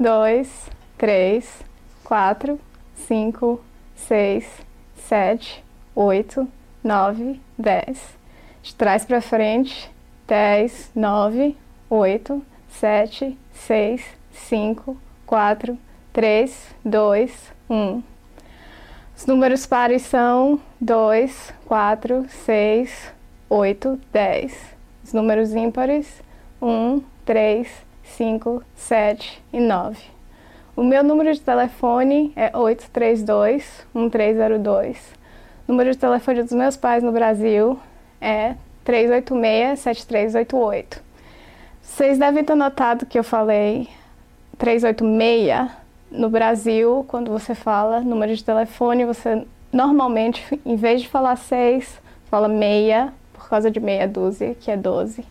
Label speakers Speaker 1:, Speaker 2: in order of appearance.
Speaker 1: dois, três, quatro, cinco, seis, sete, oito, nove, dez. De trás para frente, dez, nove, oito, sete, seis, cinco, quatro, três, dois, um. Os números pares são dois, quatro, seis, oito, dez. Os números ímpares, um, três, cinco, sete e nove. O meu número de telefone é 832-1302. O número de telefone dos meus pais no Brasil é 386-7388. Vocês devem ter notado que eu falei 386 no Brasil, quando você fala número de telefone, você normalmente, em vez de falar 6, fala meia, por causa de meia dúzia, que é 12.